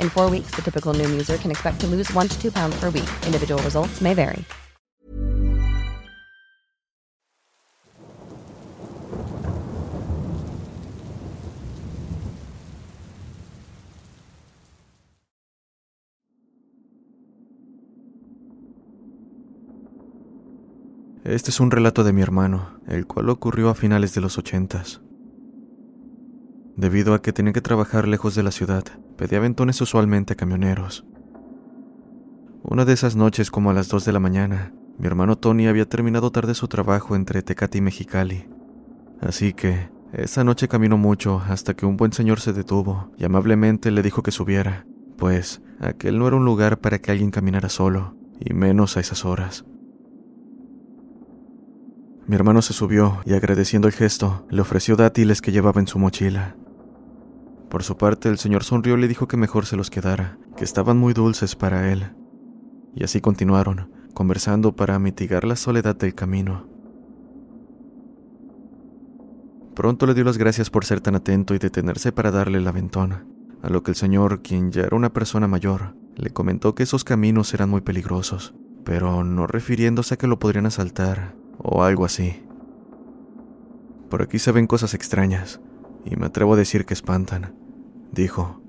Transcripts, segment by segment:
In four weeks, the typical Noom user can expect to lose one to two pounds per week. Individual results may vary. Este es un relato de mi hermano, el cual ocurrió a finales de los ochentas. Debido a que tenía que trabajar lejos de la ciudad, pedía aventones usualmente a camioneros. Una de esas noches, como a las 2 de la mañana, mi hermano Tony había terminado tarde su trabajo entre Tecate y Mexicali. Así que, esa noche caminó mucho hasta que un buen señor se detuvo y amablemente le dijo que subiera, pues aquel no era un lugar para que alguien caminara solo, y menos a esas horas. Mi hermano se subió y agradeciendo el gesto, le ofreció dátiles que llevaba en su mochila. Por su parte, el señor sonrió y le dijo que mejor se los quedara, que estaban muy dulces para él. Y así continuaron, conversando para mitigar la soledad del camino. Pronto le dio las gracias por ser tan atento y detenerse para darle el aventón, a lo que el señor, quien ya era una persona mayor, le comentó que esos caminos eran muy peligrosos, pero no refiriéndose a que lo podrían asaltar o algo así. Por aquí se ven cosas extrañas, y me atrevo a decir que espantan, dijo.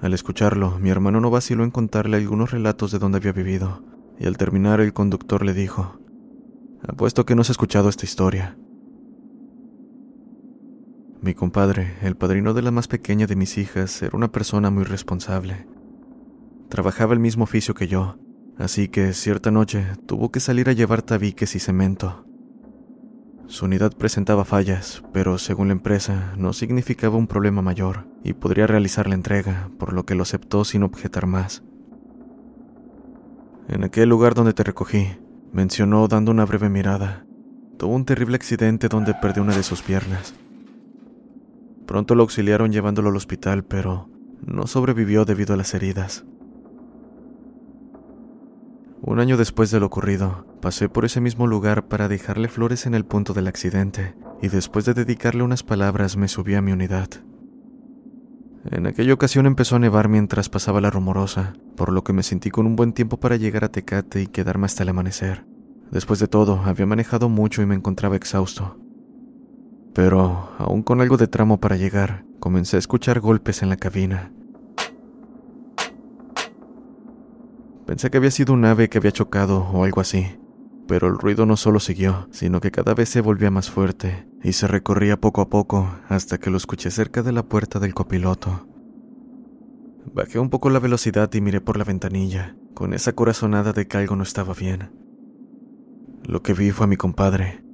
Al escucharlo, mi hermano no vaciló en contarle algunos relatos de donde había vivido, y al terminar el conductor le dijo, Apuesto que no has escuchado esta historia. Mi compadre, el padrino de la más pequeña de mis hijas, era una persona muy responsable. Trabajaba el mismo oficio que yo, así que cierta noche tuvo que salir a llevar tabiques y cemento. Su unidad presentaba fallas, pero según la empresa no significaba un problema mayor y podría realizar la entrega, por lo que lo aceptó sin objetar más. En aquel lugar donde te recogí, mencionó dando una breve mirada, tuvo un terrible accidente donde perdió una de sus piernas. Pronto lo auxiliaron llevándolo al hospital, pero no sobrevivió debido a las heridas. Un año después de lo ocurrido, pasé por ese mismo lugar para dejarle flores en el punto del accidente, y después de dedicarle unas palabras me subí a mi unidad. En aquella ocasión empezó a nevar mientras pasaba la rumorosa, por lo que me sentí con un buen tiempo para llegar a Tecate y quedarme hasta el amanecer. Después de todo, había manejado mucho y me encontraba exhausto. Pero, aún con algo de tramo para llegar, comencé a escuchar golpes en la cabina. Pensé que había sido un ave que había chocado o algo así, pero el ruido no solo siguió, sino que cada vez se volvía más fuerte y se recorría poco a poco hasta que lo escuché cerca de la puerta del copiloto. Bajé un poco la velocidad y miré por la ventanilla, con esa corazonada de que algo no estaba bien. Lo que vi fue a mi compadre.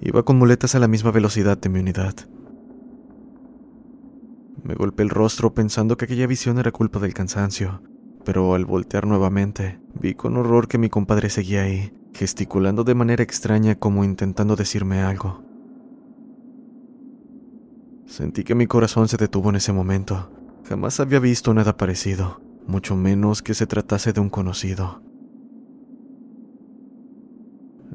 Iba con muletas a la misma velocidad de mi unidad. Me golpeé el rostro pensando que aquella visión era culpa del cansancio, pero al voltear nuevamente, vi con horror que mi compadre seguía ahí, gesticulando de manera extraña como intentando decirme algo. Sentí que mi corazón se detuvo en ese momento. Jamás había visto nada parecido, mucho menos que se tratase de un conocido.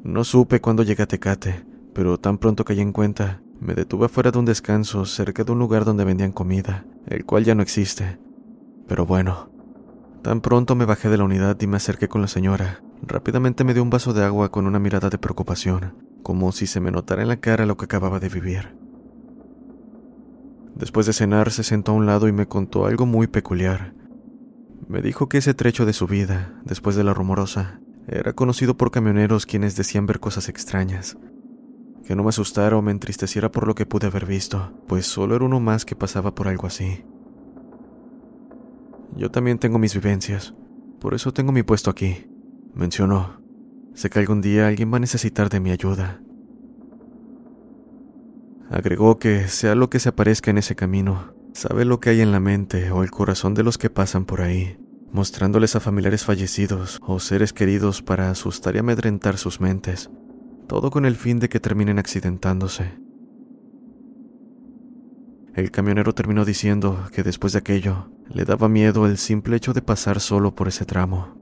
No supe cuándo llegué a Tecate, pero tan pronto caí en cuenta, me detuve afuera de un descanso cerca de un lugar donde vendían comida, el cual ya no existe. Pero bueno, tan pronto me bajé de la unidad y me acerqué con la señora. Rápidamente me dio un vaso de agua con una mirada de preocupación, como si se me notara en la cara lo que acababa de vivir. Después de cenar se sentó a un lado y me contó algo muy peculiar. Me dijo que ese trecho de su vida, después de la rumorosa, era conocido por camioneros quienes decían ver cosas extrañas, que no me asustara o me entristeciera por lo que pude haber visto, pues solo era uno más que pasaba por algo así. Yo también tengo mis vivencias, por eso tengo mi puesto aquí, mencionó. Sé que algún día alguien va a necesitar de mi ayuda. Agregó que, sea lo que se aparezca en ese camino, sabe lo que hay en la mente o el corazón de los que pasan por ahí, mostrándoles a familiares fallecidos o seres queridos para asustar y amedrentar sus mentes, todo con el fin de que terminen accidentándose. El camionero terminó diciendo que después de aquello le daba miedo el simple hecho de pasar solo por ese tramo.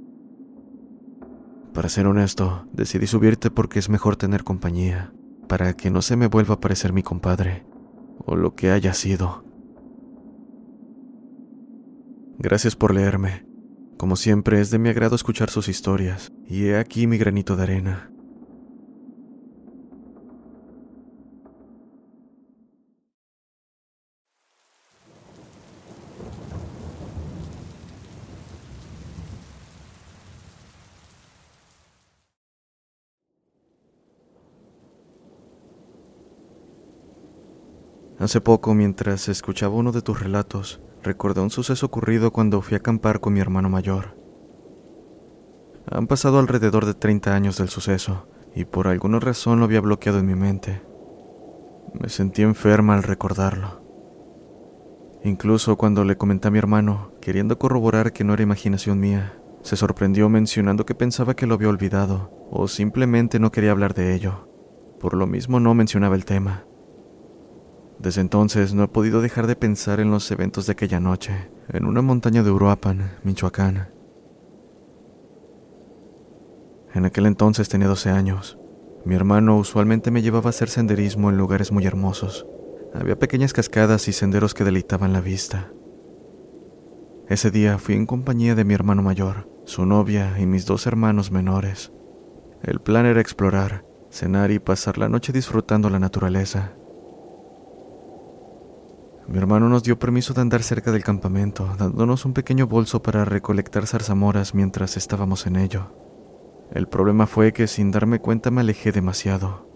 Para ser honesto, decidí subirte porque es mejor tener compañía, para que no se me vuelva a parecer mi compadre, o lo que haya sido. Gracias por leerme. Como siempre, es de mi agrado escuchar sus historias, y he aquí mi granito de arena. Hace poco, mientras escuchaba uno de tus relatos, recordé un suceso ocurrido cuando fui a acampar con mi hermano mayor. Han pasado alrededor de 30 años del suceso, y por alguna razón lo había bloqueado en mi mente. Me sentí enferma al recordarlo. Incluso cuando le comenté a mi hermano, queriendo corroborar que no era imaginación mía, se sorprendió mencionando que pensaba que lo había olvidado, o simplemente no quería hablar de ello. Por lo mismo no mencionaba el tema. Desde entonces no he podido dejar de pensar en los eventos de aquella noche, en una montaña de Uruapan, Michoacán. En aquel entonces tenía 12 años. Mi hermano usualmente me llevaba a hacer senderismo en lugares muy hermosos. Había pequeñas cascadas y senderos que deleitaban la vista. Ese día fui en compañía de mi hermano mayor, su novia y mis dos hermanos menores. El plan era explorar, cenar y pasar la noche disfrutando la naturaleza. Mi hermano nos dio permiso de andar cerca del campamento, dándonos un pequeño bolso para recolectar zarzamoras mientras estábamos en ello. El problema fue que sin darme cuenta me alejé demasiado.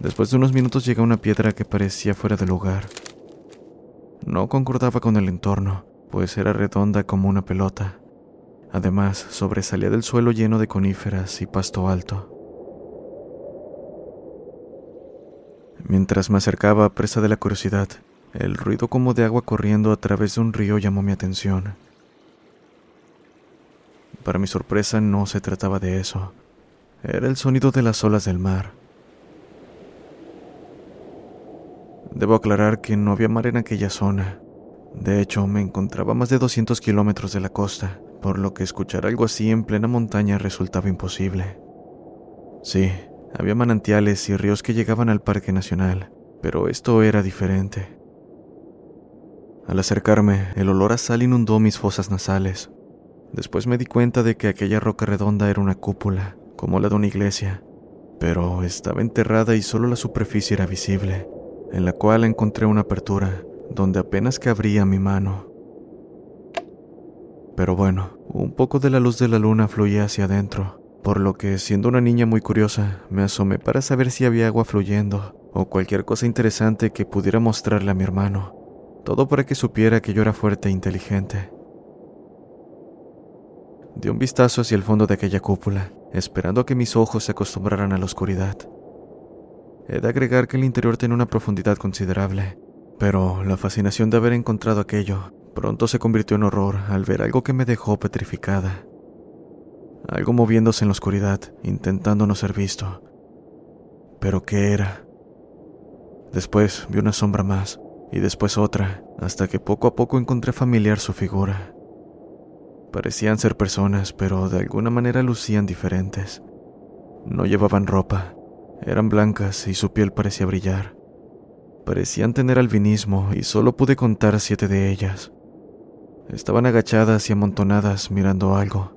Después de unos minutos llegué a una piedra que parecía fuera de lugar. No concordaba con el entorno, pues era redonda como una pelota. Además, sobresalía del suelo lleno de coníferas y pasto alto. Mientras me acercaba, presa de la curiosidad, el ruido como de agua corriendo a través de un río llamó mi atención. Para mi sorpresa no se trataba de eso. Era el sonido de las olas del mar. Debo aclarar que no había mar en aquella zona. De hecho, me encontraba a más de 200 kilómetros de la costa, por lo que escuchar algo así en plena montaña resultaba imposible. Sí, había manantiales y ríos que llegaban al Parque Nacional, pero esto era diferente. Al acercarme, el olor a sal inundó mis fosas nasales. Después me di cuenta de que aquella roca redonda era una cúpula, como la de una iglesia, pero estaba enterrada y solo la superficie era visible, en la cual encontré una apertura donde apenas cabría mi mano. Pero bueno, un poco de la luz de la luna fluía hacia adentro, por lo que, siendo una niña muy curiosa, me asomé para saber si había agua fluyendo o cualquier cosa interesante que pudiera mostrarle a mi hermano. Todo para que supiera que yo era fuerte e inteligente. Di un vistazo hacia el fondo de aquella cúpula, esperando a que mis ojos se acostumbraran a la oscuridad. He de agregar que el interior tenía una profundidad considerable, pero la fascinación de haber encontrado aquello pronto se convirtió en horror al ver algo que me dejó petrificada. Algo moviéndose en la oscuridad, intentando no ser visto. ¿Pero qué era? Después vi una sombra más, y después otra, hasta que poco a poco encontré familiar su figura. Parecían ser personas, pero de alguna manera lucían diferentes. No llevaban ropa, eran blancas y su piel parecía brillar. Parecían tener albinismo y solo pude contar siete de ellas. Estaban agachadas y amontonadas mirando algo.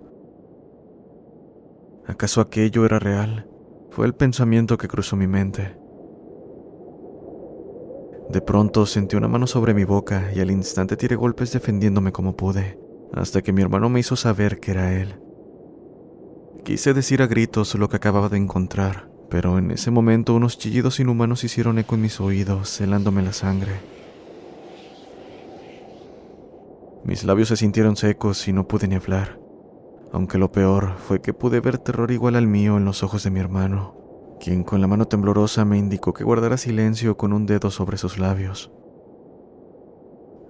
¿Acaso aquello era real? Fue el pensamiento que cruzó mi mente. De pronto sentí una mano sobre mi boca y al instante tiré golpes defendiéndome como pude, hasta que mi hermano me hizo saber que era él. Quise decir a gritos lo que acababa de encontrar, pero en ese momento unos chillidos inhumanos hicieron eco en mis oídos, helándome la sangre. Mis labios se sintieron secos y no pude ni hablar, aunque lo peor fue que pude ver terror igual al mío en los ojos de mi hermano quien con la mano temblorosa me indicó que guardara silencio con un dedo sobre sus labios.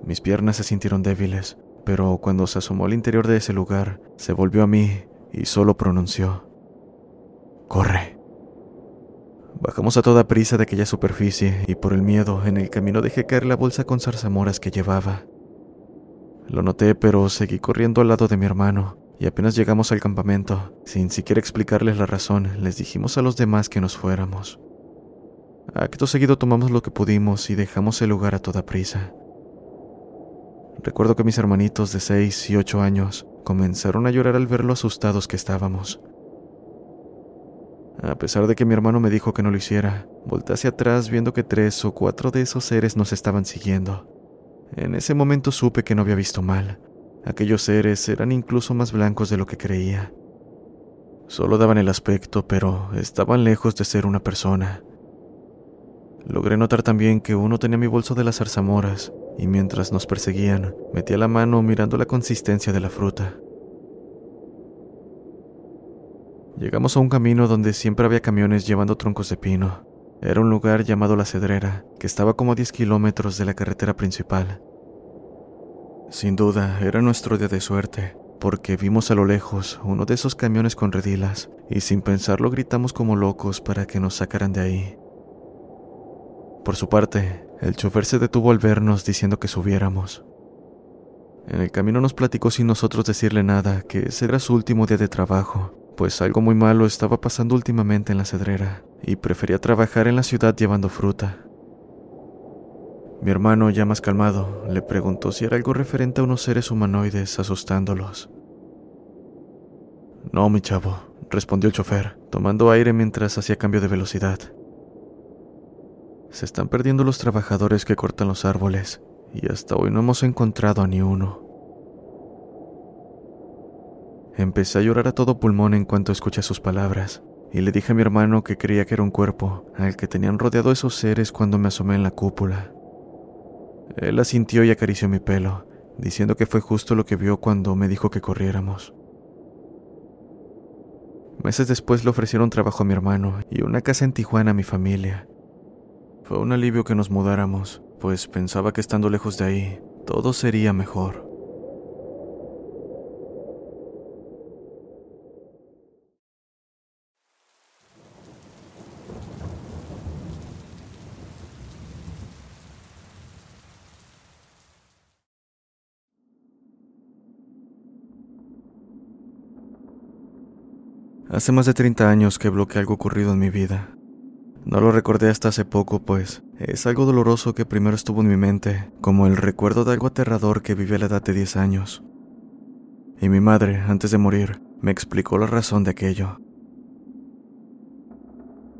Mis piernas se sintieron débiles, pero cuando se asomó al interior de ese lugar, se volvió a mí y solo pronunció, Corre. Bajamos a toda prisa de aquella superficie y por el miedo en el camino dejé caer la bolsa con zarzamoras que llevaba. Lo noté, pero seguí corriendo al lado de mi hermano, y apenas llegamos al campamento, sin siquiera explicarles la razón, les dijimos a los demás que nos fuéramos. Acto seguido tomamos lo que pudimos y dejamos el lugar a toda prisa. Recuerdo que mis hermanitos de 6 y 8 años comenzaron a llorar al ver lo asustados que estábamos. A pesar de que mi hermano me dijo que no lo hiciera, volté hacia atrás viendo que tres o cuatro de esos seres nos estaban siguiendo. En ese momento supe que no había visto mal, Aquellos seres eran incluso más blancos de lo que creía. Solo daban el aspecto, pero estaban lejos de ser una persona. Logré notar también que uno tenía mi bolso de las zarzamoras, y mientras nos perseguían, metía la mano mirando la consistencia de la fruta. Llegamos a un camino donde siempre había camiones llevando troncos de pino. Era un lugar llamado La Cedrera, que estaba como a 10 kilómetros de la carretera principal. Sin duda, era nuestro día de suerte, porque vimos a lo lejos uno de esos camiones con redilas, y sin pensarlo gritamos como locos para que nos sacaran de ahí. Por su parte, el chofer se detuvo al vernos diciendo que subiéramos. En el camino nos platicó sin nosotros decirle nada que ese era su último día de trabajo, pues algo muy malo estaba pasando últimamente en la cedrera, y prefería trabajar en la ciudad llevando fruta. Mi hermano, ya más calmado, le preguntó si era algo referente a unos seres humanoides asustándolos. No, mi chavo, respondió el chofer, tomando aire mientras hacía cambio de velocidad. Se están perdiendo los trabajadores que cortan los árboles, y hasta hoy no hemos encontrado a ni uno. Empecé a llorar a todo pulmón en cuanto escuché sus palabras, y le dije a mi hermano que creía que era un cuerpo al que tenían rodeado esos seres cuando me asomé en la cúpula. Él asintió y acarició mi pelo, diciendo que fue justo lo que vio cuando me dijo que corriéramos. Meses después le ofrecieron trabajo a mi hermano y una casa en Tijuana a mi familia. Fue un alivio que nos mudáramos, pues pensaba que estando lejos de ahí, todo sería mejor. Hace más de 30 años que bloqueé algo ocurrido en mi vida. No lo recordé hasta hace poco, pues es algo doloroso que primero estuvo en mi mente, como el recuerdo de algo aterrador que viví a la edad de 10 años. Y mi madre, antes de morir, me explicó la razón de aquello.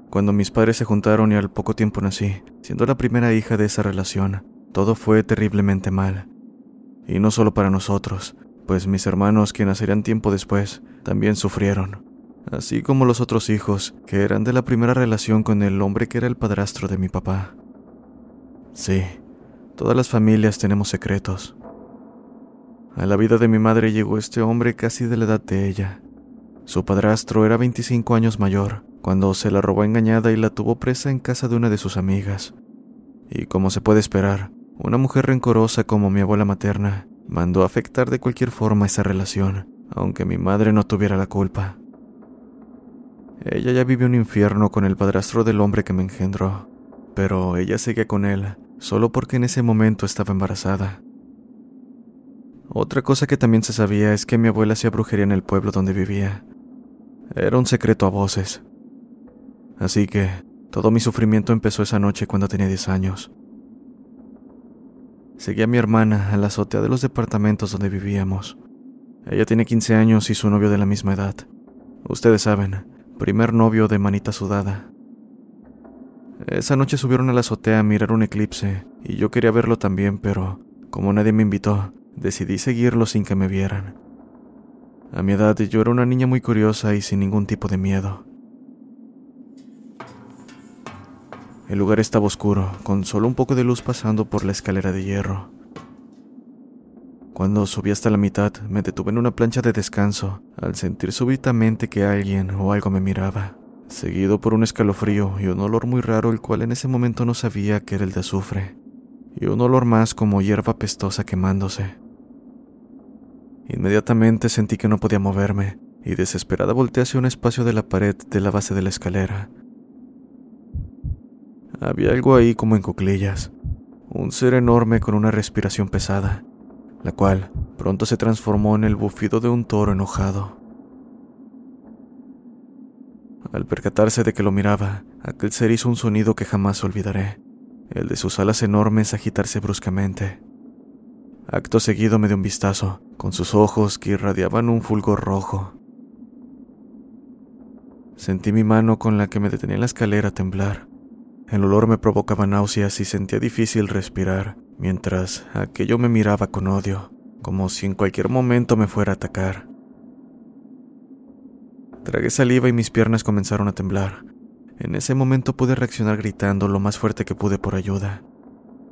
Cuando mis padres se juntaron y al poco tiempo nací, siendo la primera hija de esa relación, todo fue terriblemente mal. Y no solo para nosotros, pues mis hermanos, que nacerían tiempo después, también sufrieron, así como los otros hijos, que eran de la primera relación con el hombre que era el padrastro de mi papá. Sí, todas las familias tenemos secretos. A la vida de mi madre llegó este hombre casi de la edad de ella. Su padrastro era 25 años mayor, cuando se la robó engañada y la tuvo presa en casa de una de sus amigas. Y como se puede esperar, una mujer rencorosa como mi abuela materna mandó afectar de cualquier forma esa relación, aunque mi madre no tuviera la culpa. Ella ya vivió un infierno con el padrastro del hombre que me engendró, pero ella seguía con él solo porque en ese momento estaba embarazada. Otra cosa que también se sabía es que mi abuela hacía brujería en el pueblo donde vivía. Era un secreto a voces. Así que todo mi sufrimiento empezó esa noche cuando tenía 10 años. Seguí a mi hermana a la azotea de los departamentos donde vivíamos. Ella tiene 15 años y su novio de la misma edad. Ustedes saben, primer novio de manita sudada. Esa noche subieron a la azotea a mirar un eclipse y yo quería verlo también, pero como nadie me invitó, decidí seguirlo sin que me vieran. A mi edad yo era una niña muy curiosa y sin ningún tipo de miedo. El lugar estaba oscuro, con solo un poco de luz pasando por la escalera de hierro. Cuando subí hasta la mitad, me detuve en una plancha de descanso, al sentir súbitamente que alguien o algo me miraba, seguido por un escalofrío y un olor muy raro, el cual en ese momento no sabía que era el de azufre, y un olor más como hierba pestosa quemándose. Inmediatamente sentí que no podía moverme, y desesperada volteé hacia un espacio de la pared de la base de la escalera, había algo ahí como en cuclillas, un ser enorme con una respiración pesada, la cual pronto se transformó en el bufido de un toro enojado. Al percatarse de que lo miraba, aquel ser hizo un sonido que jamás olvidaré, el de sus alas enormes agitarse bruscamente. Acto seguido me dio un vistazo, con sus ojos que irradiaban un fulgor rojo. Sentí mi mano con la que me detenía en la escalera temblar, el olor me provocaba náuseas y sentía difícil respirar, mientras aquello me miraba con odio, como si en cualquier momento me fuera a atacar. Tragué saliva y mis piernas comenzaron a temblar. En ese momento pude reaccionar gritando lo más fuerte que pude por ayuda.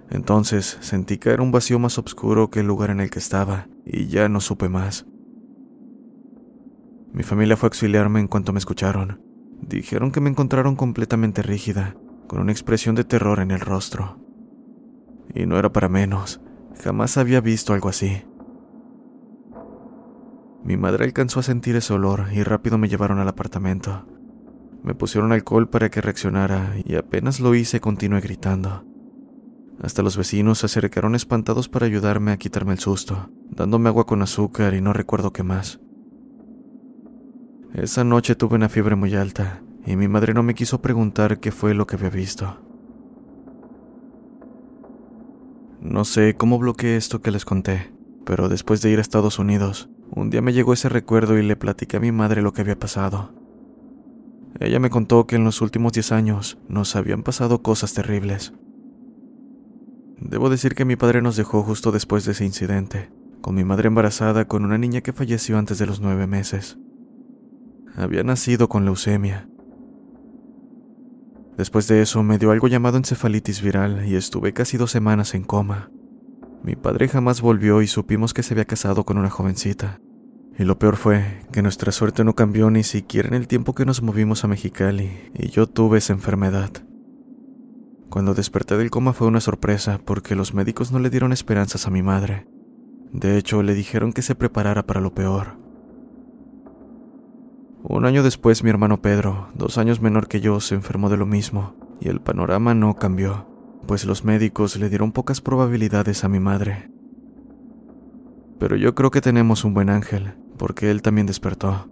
Entonces sentí caer un vacío más oscuro que el lugar en el que estaba, y ya no supe más. Mi familia fue a auxiliarme en cuanto me escucharon. Dijeron que me encontraron completamente rígida, con una expresión de terror en el rostro. Y no era para menos, jamás había visto algo así. Mi madre alcanzó a sentir ese olor y rápido me llevaron al apartamento. Me pusieron alcohol para que reaccionara y apenas lo hice continué gritando. Hasta los vecinos se acercaron espantados para ayudarme a quitarme el susto, dándome agua con azúcar y no recuerdo qué más. Esa noche tuve una fiebre muy alta y mi madre no me quiso preguntar qué fue lo que había visto. No sé cómo bloqueé esto que les conté, pero después de ir a Estados Unidos, un día me llegó ese recuerdo y le platiqué a mi madre lo que había pasado. Ella me contó que en los últimos 10 años nos habían pasado cosas terribles. Debo decir que mi padre nos dejó justo después de ese incidente, con mi madre embarazada con una niña que falleció antes de los nueve meses. Había nacido con leucemia, Después de eso me dio algo llamado encefalitis viral y estuve casi dos semanas en coma. Mi padre jamás volvió y supimos que se había casado con una jovencita. Y lo peor fue que nuestra suerte no cambió ni siquiera en el tiempo que nos movimos a Mexicali y yo tuve esa enfermedad. Cuando desperté del coma fue una sorpresa porque los médicos no le dieron esperanzas a mi madre. De hecho, le dijeron que se preparara para lo peor. Un año después mi hermano Pedro, dos años menor que yo, se enfermó de lo mismo, y el panorama no cambió, pues los médicos le dieron pocas probabilidades a mi madre. Pero yo creo que tenemos un buen ángel, porque él también despertó.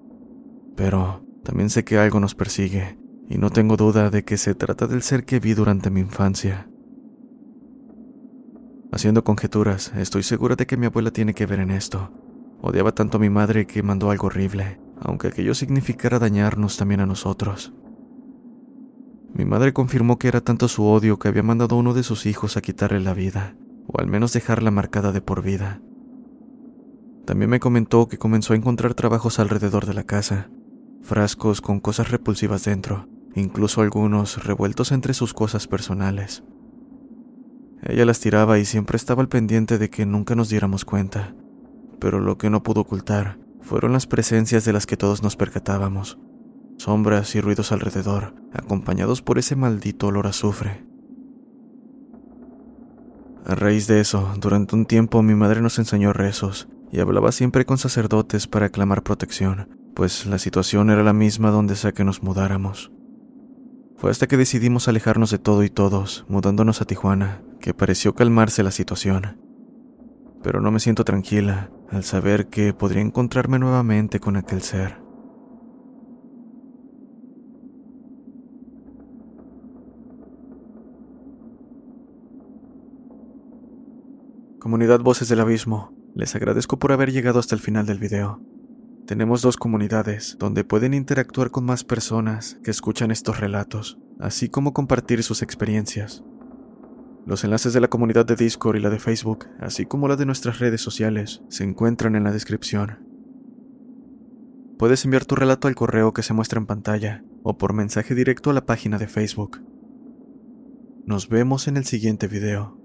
Pero también sé que algo nos persigue, y no tengo duda de que se trata del ser que vi durante mi infancia. Haciendo conjeturas, estoy segura de que mi abuela tiene que ver en esto. Odiaba tanto a mi madre que mandó algo horrible, aunque aquello significara dañarnos también a nosotros. Mi madre confirmó que era tanto su odio que había mandado a uno de sus hijos a quitarle la vida, o al menos dejarla marcada de por vida. También me comentó que comenzó a encontrar trabajos alrededor de la casa, frascos con cosas repulsivas dentro, incluso algunos revueltos entre sus cosas personales. Ella las tiraba y siempre estaba al pendiente de que nunca nos diéramos cuenta, pero lo que no pudo ocultar fueron las presencias de las que todos nos percatábamos, sombras y ruidos alrededor, acompañados por ese maldito olor a azufre. A raíz de eso, durante un tiempo mi madre nos enseñó rezos y hablaba siempre con sacerdotes para clamar protección, pues la situación era la misma donde sea que nos mudáramos. Fue hasta que decidimos alejarnos de todo y todos, mudándonos a Tijuana, que pareció calmarse la situación. Pero no me siento tranquila al saber que podría encontrarme nuevamente con aquel ser. Comunidad Voces del Abismo, les agradezco por haber llegado hasta el final del video. Tenemos dos comunidades donde pueden interactuar con más personas que escuchan estos relatos, así como compartir sus experiencias. Los enlaces de la comunidad de Discord y la de Facebook, así como la de nuestras redes sociales, se encuentran en la descripción. Puedes enviar tu relato al correo que se muestra en pantalla o por mensaje directo a la página de Facebook. Nos vemos en el siguiente video.